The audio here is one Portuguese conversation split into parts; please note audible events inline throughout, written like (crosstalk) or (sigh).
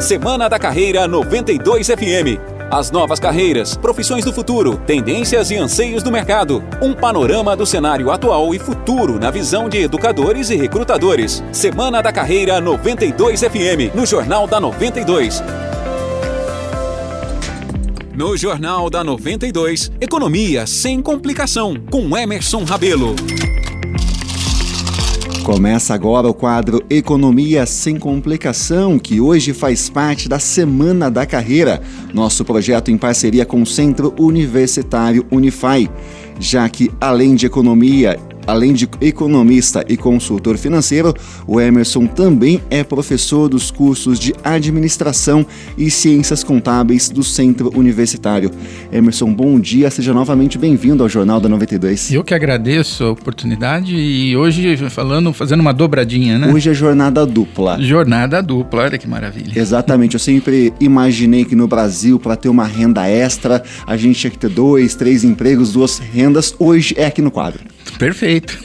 Semana da Carreira 92 FM. As novas carreiras, profissões do futuro, tendências e anseios do mercado. Um panorama do cenário atual e futuro na visão de educadores e recrutadores. Semana da Carreira 92 FM, no Jornal da 92. No Jornal da 92, Economia sem complicação, com Emerson Rabelo. Começa agora o quadro Economia Sem Complicação, que hoje faz parte da Semana da Carreira, nosso projeto em parceria com o Centro Universitário Unify, já que além de economia Além de economista e consultor financeiro, o Emerson também é professor dos cursos de Administração e Ciências Contábeis do Centro Universitário. Emerson, bom dia, seja novamente bem-vindo ao Jornal da 92. Eu que agradeço a oportunidade e hoje falando, fazendo uma dobradinha, né? Hoje é jornada dupla. Jornada dupla, olha que maravilha. Exatamente, eu sempre imaginei que no Brasil, para ter uma renda extra, a gente tinha que ter dois, três empregos, duas rendas. Hoje é aqui no quadro. Perfeito.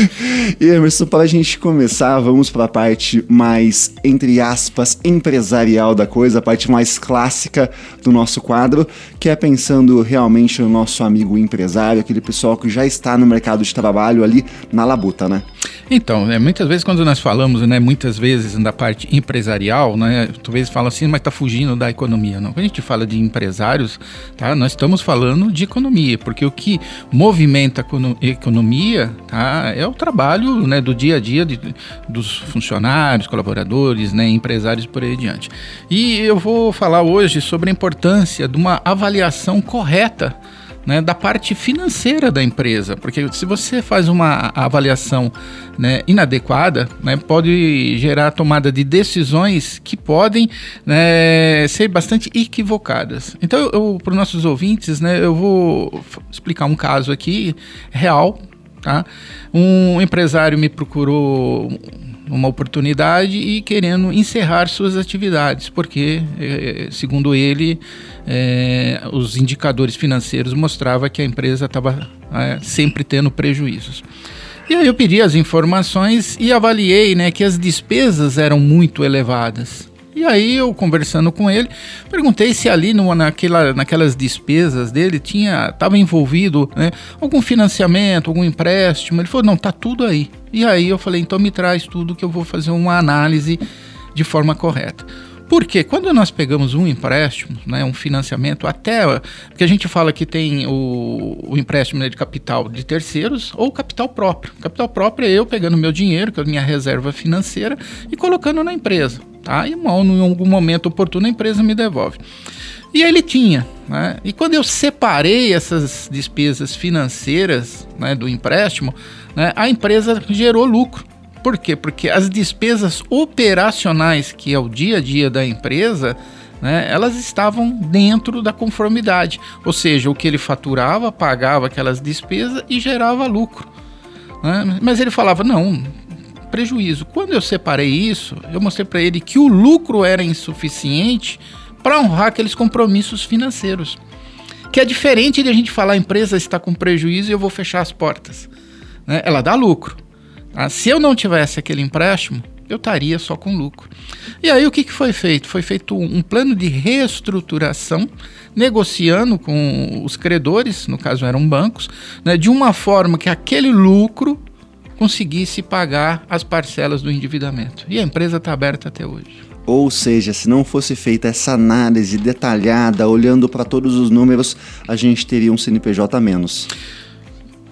(laughs) e Emerson, para a gente começar, vamos para a parte mais, entre aspas, empresarial da coisa, a parte mais clássica do nosso quadro, que é pensando realmente no nosso amigo empresário, aquele pessoal que já está no mercado de trabalho ali na labuta, né? Então, né, muitas vezes quando nós falamos, né, muitas vezes da parte empresarial, né, talvez fala assim, mas está fugindo da economia. Não, quando a gente fala de empresários, tá, nós estamos falando de economia, porque o que movimenta a economia tá, é o trabalho né, do dia a dia de, dos funcionários, colaboradores, né, empresários por aí adiante. E eu vou falar hoje sobre a importância de uma avaliação correta né, da parte financeira da empresa, porque se você faz uma avaliação né, inadequada, né, pode gerar tomada de decisões que podem né, ser bastante equivocadas. Então, para os nossos ouvintes, né, eu vou explicar um caso aqui real. Tá? Um empresário me procurou uma oportunidade e querendo encerrar suas atividades, porque, eh, segundo ele, eh, os indicadores financeiros mostravam que a empresa estava eh, sempre tendo prejuízos. E aí eu pedi as informações e avaliei né, que as despesas eram muito elevadas. E aí eu conversando com ele, perguntei se ali numa, naquela, naquelas despesas dele tinha estava envolvido né, algum financiamento, algum empréstimo. Ele falou não, tá tudo aí. E aí eu falei então me traz tudo que eu vou fazer uma análise de forma correta. Porque quando nós pegamos um empréstimo, né, um financiamento, até porque a gente fala que tem o, o empréstimo né, de capital de terceiros ou capital próprio. Capital próprio é eu pegando meu dinheiro, que é a minha reserva financeira, e colocando na empresa. Tá? E em algum momento oportuno a empresa me devolve. E ele tinha. Né? E quando eu separei essas despesas financeiras né, do empréstimo, né, a empresa gerou lucro. Por quê? Porque as despesas operacionais, que é o dia a dia da empresa, né, elas estavam dentro da conformidade. Ou seja, o que ele faturava, pagava aquelas despesas e gerava lucro. Né? Mas ele falava: não, prejuízo. Quando eu separei isso, eu mostrei para ele que o lucro era insuficiente para honrar aqueles compromissos financeiros. Que é diferente de a gente falar a empresa está com prejuízo e eu vou fechar as portas. Né? Ela dá lucro. Tá? Se eu não tivesse aquele empréstimo, eu estaria só com lucro. E aí o que, que foi feito? Foi feito um plano de reestruturação, negociando com os credores, no caso eram bancos, né, de uma forma que aquele lucro conseguisse pagar as parcelas do endividamento. E a empresa está aberta até hoje. Ou seja, se não fosse feita essa análise detalhada, olhando para todos os números, a gente teria um CNPJ menos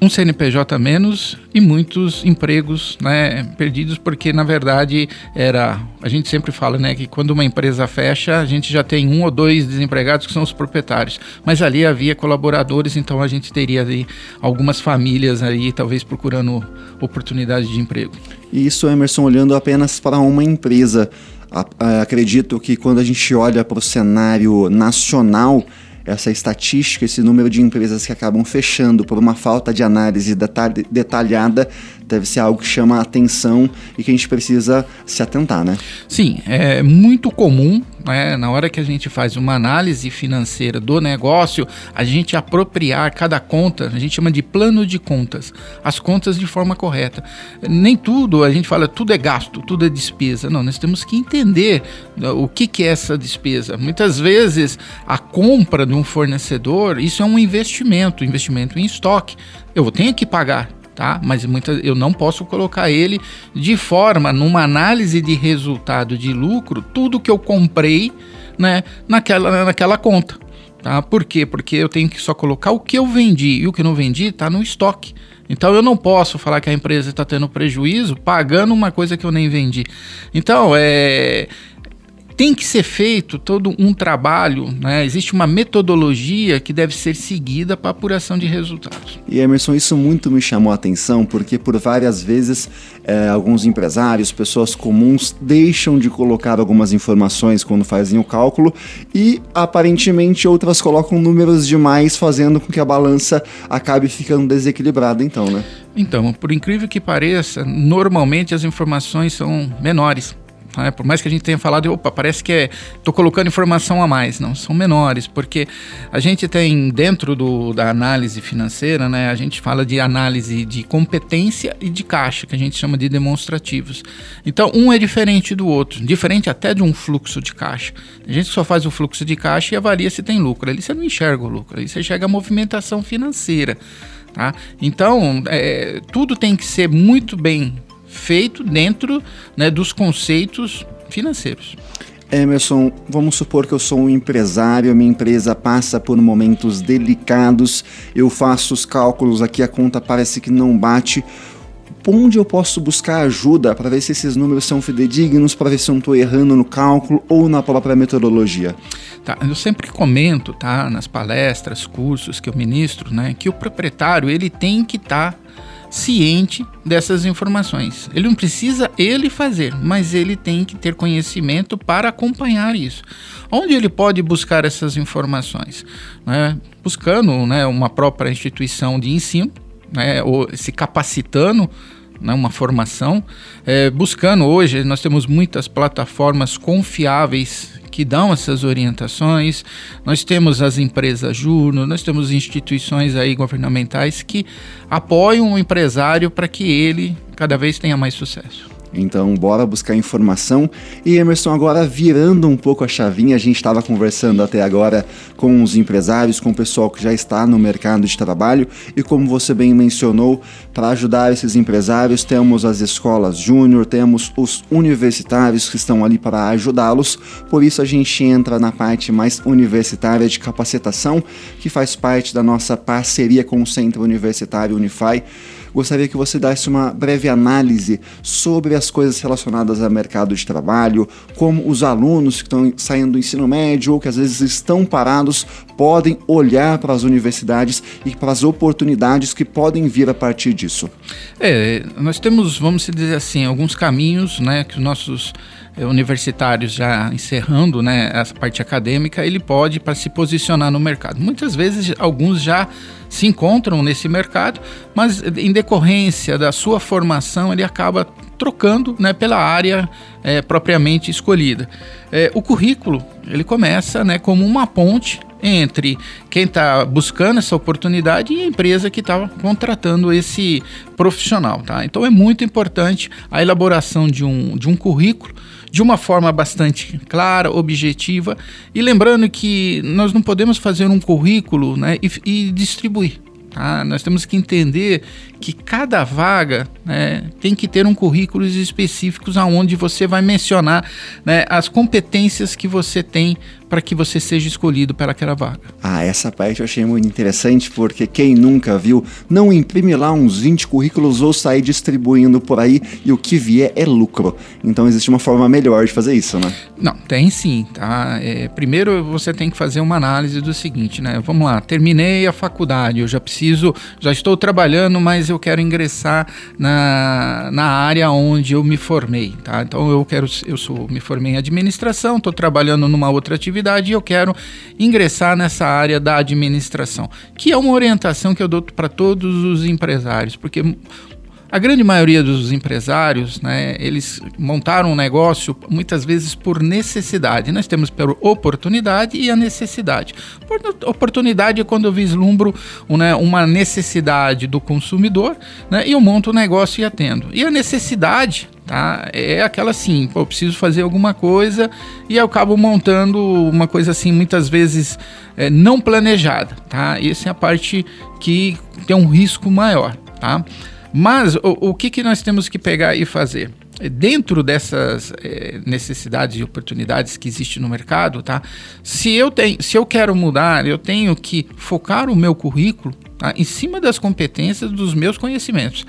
um CNPJ menos e muitos empregos né, perdidos, porque na verdade era. A gente sempre fala né, que quando uma empresa fecha, a gente já tem um ou dois desempregados que são os proprietários. Mas ali havia colaboradores, então a gente teria ali algumas famílias aí, talvez procurando oportunidade de emprego. E isso, Emerson, olhando apenas para uma empresa. Acredito que quando a gente olha para o cenário nacional, essa estatística, esse número de empresas que acabam fechando por uma falta de análise detalhada deve ser algo que chama a atenção e que a gente precisa se atentar, né? Sim, é muito comum, né, na hora que a gente faz uma análise financeira do negócio, a gente apropriar cada conta, a gente chama de plano de contas, as contas de forma correta. Nem tudo, a gente fala tudo é gasto, tudo é despesa. Não, nós temos que entender né, o que, que é essa despesa. Muitas vezes a compra de um fornecedor, isso é um investimento, investimento em estoque. Eu tenho que pagar, tá? Mas muita, eu não posso colocar ele de forma, numa análise de resultado de lucro, tudo que eu comprei, né, naquela, naquela conta. Tá? Por quê? Porque eu tenho que só colocar o que eu vendi e o que não vendi está no estoque. Então eu não posso falar que a empresa está tendo prejuízo pagando uma coisa que eu nem vendi. Então, é, tem que ser feito todo um trabalho, né? existe uma metodologia que deve ser seguida para apuração de resultados. E Emerson, isso muito me chamou a atenção porque por várias vezes é, alguns empresários, pessoas comuns deixam de colocar algumas informações quando fazem o cálculo e aparentemente outras colocam números demais, fazendo com que a balança acabe ficando desequilibrada, então, né? Então, por incrível que pareça, normalmente as informações são menores. Né? Por mais que a gente tenha falado, opa, parece que é, colocando informação a mais. Não, são menores, porque a gente tem dentro do, da análise financeira, né, a gente fala de análise de competência e de caixa, que a gente chama de demonstrativos. Então, um é diferente do outro, diferente até de um fluxo de caixa. A gente só faz o fluxo de caixa e avalia se tem lucro. Ali você não enxerga o lucro, ali você enxerga a movimentação financeira. Tá? Então, é, tudo tem que ser muito bem feito dentro né, dos conceitos financeiros. Emerson, vamos supor que eu sou um empresário, minha empresa passa por momentos delicados, eu faço os cálculos aqui, a conta parece que não bate. Onde eu posso buscar ajuda para ver se esses números são fidedignos, para ver se eu não estou errando no cálculo ou na própria metodologia? Tá, eu sempre comento, tá, nas palestras, cursos que eu ministro, né, que o proprietário ele tem que estar tá ciente dessas informações. Ele não precisa ele fazer, mas ele tem que ter conhecimento para acompanhar isso. Onde ele pode buscar essas informações? Né? Buscando né, uma própria instituição de ensino, né, ou se capacitando né, uma formação, é, buscando hoje, nós temos muitas plataformas confiáveis que dão essas orientações. Nós temos as empresas júnior, nós temos instituições aí governamentais que apoiam o empresário para que ele cada vez tenha mais sucesso. Então, bora buscar informação. E Emerson, agora virando um pouco a chavinha, a gente estava conversando até agora com os empresários, com o pessoal que já está no mercado de trabalho. E como você bem mencionou, para ajudar esses empresários, temos as escolas júnior, temos os universitários que estão ali para ajudá-los. Por isso, a gente entra na parte mais universitária de capacitação, que faz parte da nossa parceria com o Centro Universitário Unify gostaria que você desse uma breve análise sobre as coisas relacionadas ao mercado de trabalho, como os alunos que estão saindo do ensino médio ou que às vezes estão parados podem olhar para as universidades e para as oportunidades que podem vir a partir disso. É, nós temos, vamos dizer assim, alguns caminhos né, que os nossos universitários já encerrando né, essa parte acadêmica, ele pode para se posicionar no mercado. Muitas vezes alguns já se encontram nesse mercado, mas em decorrência da sua formação ele acaba trocando né, pela área é, propriamente escolhida. É, o currículo ele começa né, como uma ponte entre quem está buscando essa oportunidade e a empresa que está contratando esse profissional. Tá? Então é muito importante a elaboração de um, de um currículo de uma forma bastante clara, objetiva, e lembrando que nós não podemos fazer um currículo né, e, e distribuir. Tá? Nós temos que entender que cada vaga né, tem que ter um currículo específicos aonde você vai mencionar né, as competências que você tem para que você seja escolhido para aquela vaga. Ah, essa parte eu achei muito interessante porque quem nunca viu, não imprime lá uns 20 currículos ou sair distribuindo por aí e o que vier é lucro. Então existe uma forma melhor de fazer isso, né? Não, tem sim, tá? É, primeiro você tem que fazer uma análise do seguinte, né? Vamos lá, terminei a faculdade, eu já preciso, já estou trabalhando, mas eu quero ingressar na, na área onde eu me formei, tá? Então eu quero, eu sou, me formei em administração, estou trabalhando numa outra atividade atividade e eu quero ingressar nessa área da administração, que é uma orientação que eu dou para todos os empresários, porque A grande maioria dos empresários, né, eles montaram um negócio muitas vezes por necessidade. Nós temos por oportunidade e a necessidade. Por oportunidade é quando eu vislumbro né, uma necessidade do consumidor né, e eu monto o um negócio e atendo. E a necessidade tá, é aquela assim, pô, eu preciso fazer alguma coisa e eu acabo montando uma coisa assim, muitas vezes é, não planejada. Tá? Essa é a parte que tem um risco maior. Tá? Mas o, o que, que nós temos que pegar e fazer? dentro dessas é, necessidades e oportunidades que existem no mercado, tá? Se eu tenho, se eu quero mudar, eu tenho que focar o meu currículo tá? em cima das competências dos meus conhecimentos.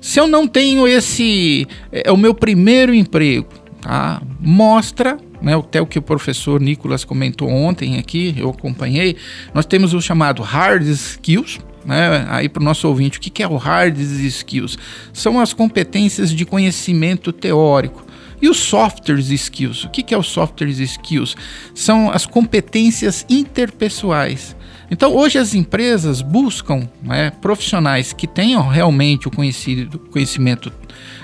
Se eu não tenho esse é, é o meu primeiro emprego, tá? Mostra né, até o que o professor Nicolas comentou ontem aqui, eu acompanhei, nós temos o chamado hard skills, né, aí para o nosso ouvinte, o que, que é o hard skills? São as competências de conhecimento teórico. E os software skills? O que, que é os software skills? São as competências interpessoais. Então, hoje as empresas buscam né, profissionais que tenham realmente o conhecimento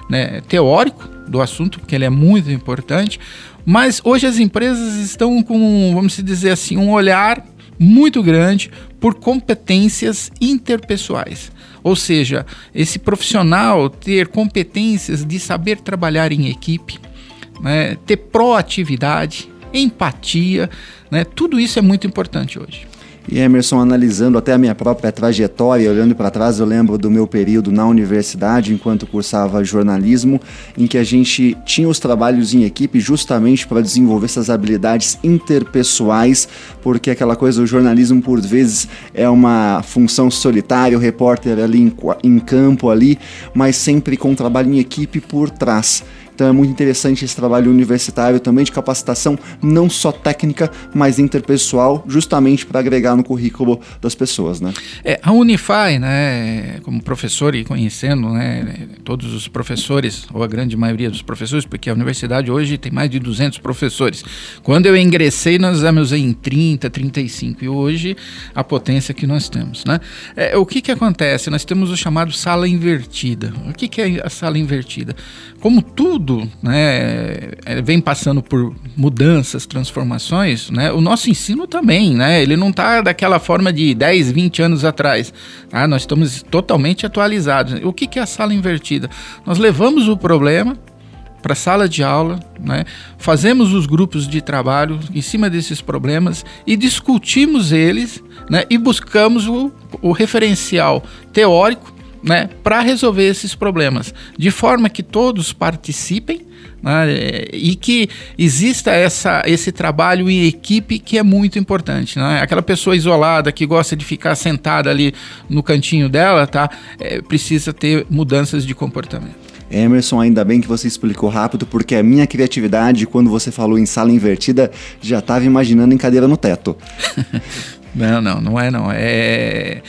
né, teórico do assunto, porque ele é muito importante, mas hoje as empresas estão com, vamos dizer assim, um olhar muito grande por competências interpessoais. Ou seja, esse profissional ter competências de saber trabalhar em equipe, né, ter proatividade, empatia, né, tudo isso é muito importante hoje. E Emerson, analisando até a minha própria trajetória, olhando para trás, eu lembro do meu período na universidade, enquanto cursava jornalismo, em que a gente tinha os trabalhos em equipe justamente para desenvolver essas habilidades interpessoais, porque aquela coisa, o jornalismo por vezes é uma função solitária, o repórter ali em, em campo ali, mas sempre com trabalho em equipe por trás. Então é muito interessante esse trabalho universitário também de capacitação, não só técnica, mas interpessoal, justamente para agregar no currículo das pessoas, né? É, a Unify, né, como professor e conhecendo, né, todos os professores, ou a grande maioria dos professores, porque a universidade hoje tem mais de 200 professores. Quando eu ingressei, nós éramos em 30, 35, e hoje a potência que nós temos, né? É, o que que acontece? Nós temos o chamado sala invertida. O que que é a sala invertida? Como tudo tudo né, é, vem passando por mudanças, transformações, né, o nosso ensino também, né, ele não está daquela forma de 10, 20 anos atrás. Tá? Nós estamos totalmente atualizados. O que, que é a sala invertida? Nós levamos o problema para a sala de aula, né, fazemos os grupos de trabalho em cima desses problemas e discutimos eles né, e buscamos o, o referencial teórico né, para resolver esses problemas, de forma que todos participem né, e que exista essa, esse trabalho em equipe que é muito importante. Né? Aquela pessoa isolada que gosta de ficar sentada ali no cantinho dela, tá, é, precisa ter mudanças de comportamento. Emerson, ainda bem que você explicou rápido, porque a minha criatividade, quando você falou em sala invertida, já estava imaginando em cadeira no teto. (laughs) não, não, não é não. É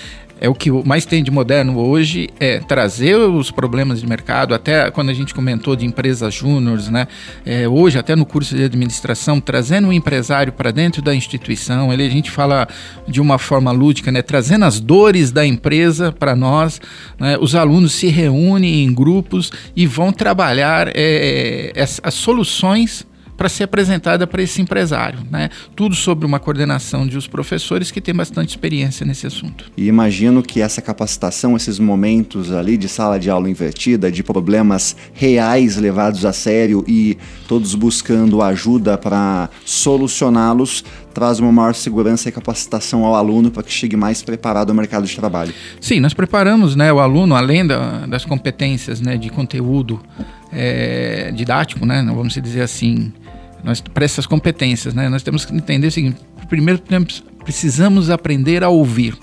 é o que mais tem de moderno hoje é trazer os problemas de mercado, até quando a gente comentou de empresas júniores, né? É, hoje, até no curso de administração, trazendo o empresário para dentro da instituição, ele, a gente fala de uma forma lúdica, né? Trazendo as dores da empresa para nós, né? os alunos se reúnem em grupos e vão trabalhar é, as, as soluções para ser apresentada para esse empresário. Né? Tudo sobre uma coordenação de os professores que têm bastante experiência nesse assunto. E imagino que essa capacitação, esses momentos ali de sala de aula invertida, de problemas reais levados a sério e todos buscando ajuda para solucioná-los, traz uma maior segurança e capacitação ao aluno para que chegue mais preparado ao mercado de trabalho. Sim, nós preparamos né, o aluno, além da, das competências né, de conteúdo é, didático, né, vamos dizer assim, nós, para essas competências, né, nós temos que entender o seguinte: primeiro precisamos aprender a ouvir,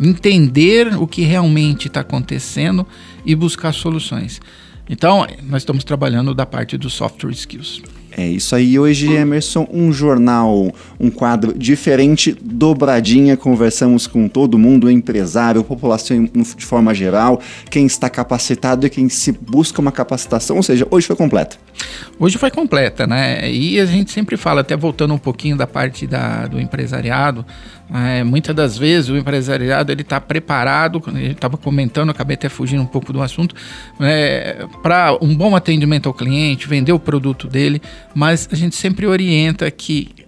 entender o que realmente está acontecendo e buscar soluções. Então, nós estamos trabalhando da parte dos software skills. É isso aí. Hoje, Emerson, um jornal, um quadro diferente, dobradinha. Conversamos com todo mundo, empresário, população de forma geral, quem está capacitado e quem se busca uma capacitação. Ou seja, hoje foi completa. Hoje foi completa, né? E a gente sempre fala, até voltando um pouquinho da parte da, do empresariado, É, muitas das vezes o empresariado ele está preparado, ele estava comentando, acabei até fugindo um pouco do assunto, é, para um bom atendimento ao cliente, vender o produto dele, mas a gente sempre orienta que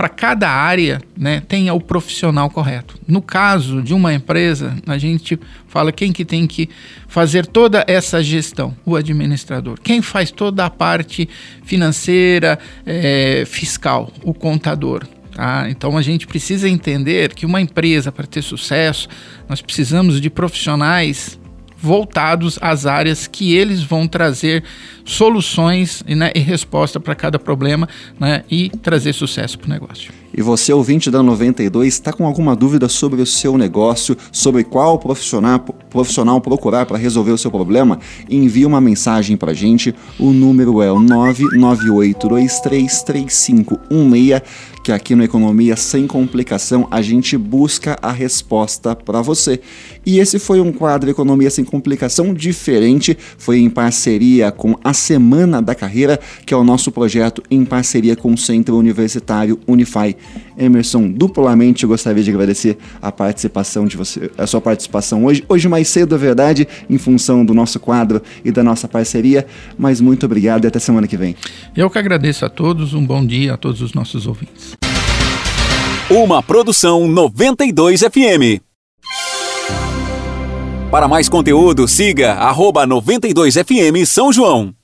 para cada área né, tenha o profissional correto. No caso de uma empresa, a gente fala quem que tem que fazer toda essa gestão, o administrador. Quem faz toda a parte financeira, é, fiscal, o contador. Tá? Então a gente precisa entender que uma empresa, para ter sucesso, nós precisamos de profissionais voltados às áreas que eles vão trazer soluções né, e resposta para cada problema né, e trazer sucesso para o negócio. E você, ouvinte da 92, está com alguma dúvida sobre o seu negócio, sobre qual profissional, profissional procurar para resolver o seu problema? Envie uma mensagem para a gente. O número é o 998233516, que aqui no Economia Sem Complicação a gente busca a resposta para você. E esse foi um quadro Economia Sem Complicação diferente, foi em parceria com a Semana da Carreira, que é o nosso projeto em parceria com o Centro Universitário Unify. Emerson, duplamente eu gostaria de agradecer a participação de você, a sua participação hoje, hoje mais cedo, é verdade, em função do nosso quadro e da nossa parceria, mas muito obrigado e até semana que vem. Eu que agradeço a todos, um bom dia a todos os nossos ouvintes. Uma produção 92 FM. Para mais conteúdo, siga arroba 92FM São João.